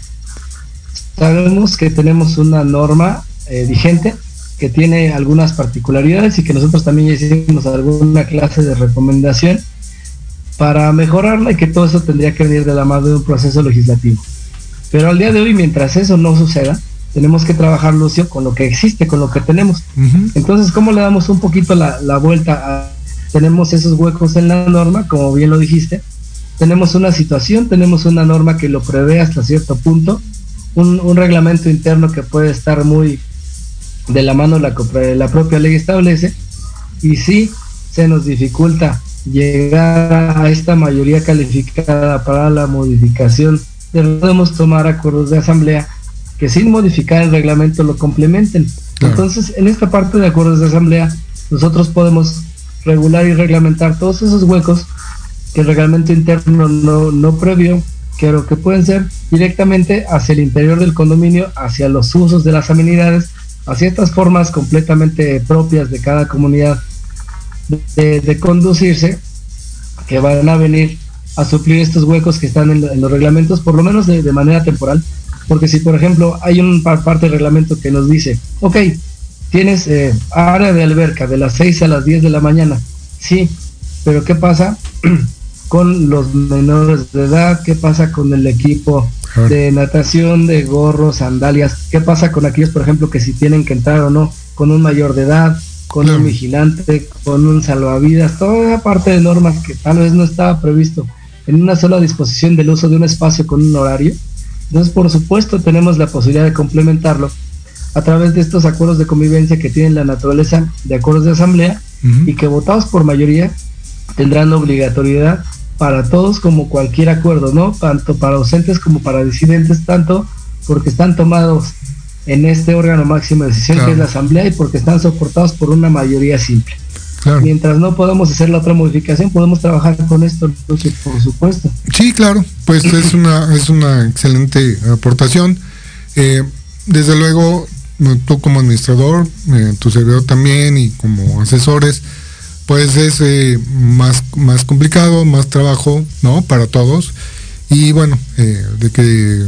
sabemos que tenemos una norma eh, vigente que tiene algunas particularidades y que nosotros también hicimos alguna clase de recomendación para mejorarla y que todo eso tendría que venir de la mano de un proceso legislativo. Pero al día de hoy, mientras eso no suceda, tenemos que trabajar, Lucio, con lo que existe, con lo que tenemos. Entonces, ¿cómo le damos un poquito la, vuelta Tenemos esos huecos en la norma, como bien lo dijiste. Tenemos una situación, tenemos una norma que lo prevé hasta cierto punto, un, un reglamento interno que puede estar muy de la mano la, la propia ley establece y si se nos dificulta llegar a esta mayoría calificada para la modificación, debemos tomar acuerdos de asamblea que sin modificar el reglamento lo complementen. Entonces, en esta parte de acuerdos de asamblea, nosotros podemos regular y reglamentar todos esos huecos que el reglamento interno no, no previó, pero que pueden ser directamente hacia el interior del condominio, hacia los usos de las amenidades a ciertas formas completamente propias de cada comunidad de, conducirse que van a venir a suplir estos huecos que están en, los reglamentos, por lo menos de, manera temporal, Porque si, por ejemplo, hay un parte del reglamento que nos dice, ok, tienes eh, área de alberca de las 6 a las 10 de la mañana, sí, pero ¿qué pasa con los menores de edad? ¿Qué pasa con el equipo de natación, de gorros, sandalias? ¿Qué pasa con aquellos, por ejemplo, que si tienen que entrar o no con un mayor de edad? con un vigilante, con un salvavidas, toda parte de normas que tal vez no estaba previsto en una sola disposición del uso de un espacio con un horario. Entonces, por supuesto, tenemos la posibilidad de complementarlo a través de estos acuerdos de convivencia que tienen la naturaleza de acuerdos de asamblea y que votados por mayoría tendrán obligatoriedad para todos como cualquier acuerdo, ¿no? Tanto para ausentes como para disidentes, tanto porque están tomados en este órgano máximo de decisión que es la Asamblea y porque están soportados por una mayoría simple. Mientras no podamos hacer la otra modificación, podemos trabajar con esto, por supuesto. Sí, claro, pues es una, es una excelente aportación. Eh, desde luego, tú como administrador, eh, tu servidor también y como asesores, pues es eh, más, más complicado, más trabajo, ¿no? Para todos. Y bueno, de que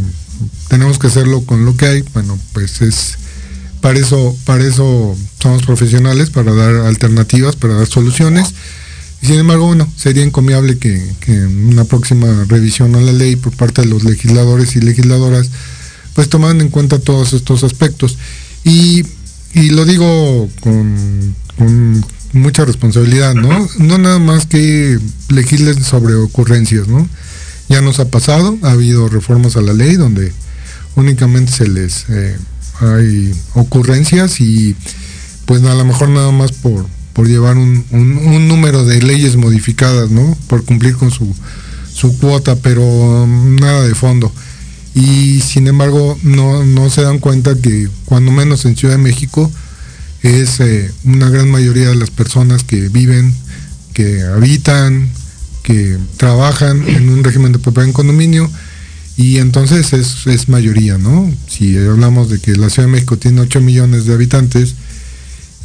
tenemos que hacerlo con lo que hay, bueno, pues es para eso, para eso somos profesionales, para dar alternativas, para dar soluciones. Y sin embargo, bueno, sería encomiable que, en una próxima revisión a la ley por parte de los legisladores y legisladoras, pues tomaran en cuenta todos estos aspectos. Y, lo digo con, mucha responsabilidad, ¿no? No nada más que legislen sobre ocurrencias, ¿no? Ya nos ha pasado, ha habido reformas a la ley donde únicamente se les eh, hay ocurrencias y pues a lo mejor nada más por, por llevar un, número de leyes modificadas, ¿no? Por cumplir con su, su cuota, pero nada de fondo. Y sin embargo no, no se dan cuenta que cuando menos en Ciudad de México es eh, una gran mayoría de las personas que viven, que habitan, que trabajan en un régimen de propiedad en condominio y entonces es, mayoría, ¿no? Si hablamos de que la Ciudad de México tiene 8 millones de habitantes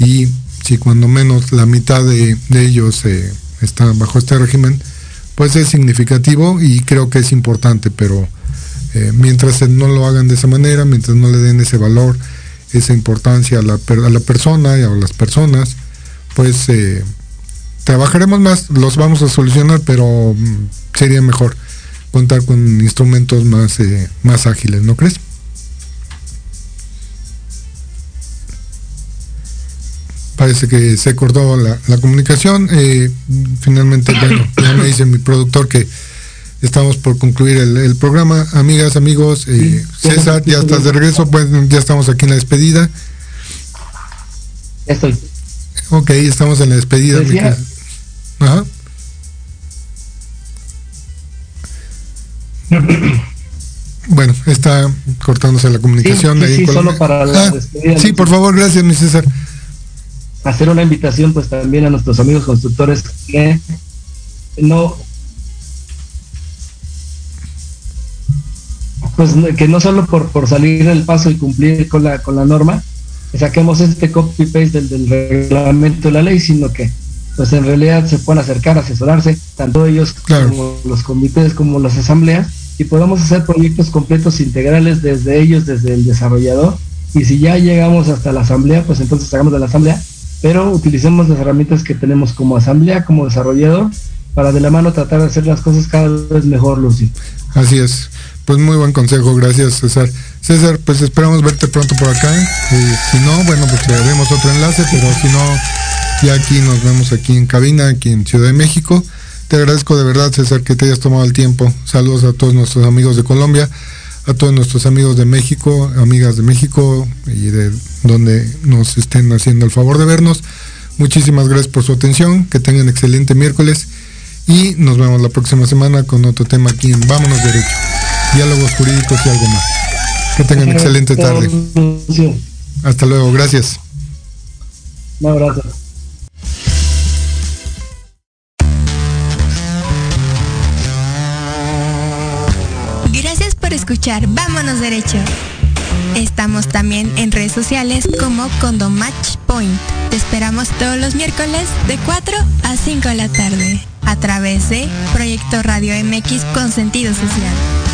y si cuando menos la mitad de, ellos eh, están bajo este régimen, pues es significativo y creo que es importante, pero eh, mientras no lo hagan de esa manera, mientras no le den ese valor, esa importancia a la, a la persona y a las personas, pues eh, trabajaremos más, los vamos a solucionar, pero mm, sería mejor contar con instrumentos más, eh, más ágiles, ¿no crees? Parece que se cortó la, comunicación. Eh, finalmente, bueno, ya me dice mi productor que estamos por concluir el, programa. Amigas, amigos, eh, César, ya estás de regreso, pues ya estamos aquí en la despedida. Estoy. Ok, estamos en la despedida. Bueno, está cortándose la comunicación. Sí, solo para la ah, Sí, por favor, gracias, mi César. Hacer una invitación pues también a nuestros amigos constructores que no pues que no solo por, por salir del paso y cumplir con la con la norma, saquemos este copy paste del, del reglamento de la ley, sino que pues en realidad se pueden acercar, asesorarse, tanto ellos como los comités como las asambleas, y podemos hacer proyectos completos integrales desde ellos, desde el desarrollador, y si ya llegamos hasta la asamblea, pues entonces hagamos de la asamblea, pero utilicemos las herramientas que tenemos como asamblea, como desarrollador, para de la mano tratar de hacer las cosas cada vez mejor, Lucy. Así es. Pues muy buen consejo, gracias César. César, pues esperamos verte pronto por acá. Eh, si no, bueno, pues le haremos otro enlace, pero si no, ya aquí nos vemos aquí en cabina, aquí en Ciudad de México. Te agradezco de verdad, César, que te hayas tomado el tiempo. Saludos a todos nuestros amigos de Colombia, a todos nuestros amigos de México, amigas de México y de donde nos estén haciendo el favor de vernos. Muchísimas gracias por su atención, que tengan excelente miércoles y nos vemos la próxima semana con otro tema aquí en Vámonos Derecho, diálogos jurídicos y algo más. Que tengan excelente tarde. Hasta luego, gracias. Un abrazo. escuchar Vámonos Derecho. Estamos también en redes sociales como Condomatch Point. Te esperamos todos los miércoles de 4 a 5 de la tarde a través de Proyecto Radio MX con sentido social.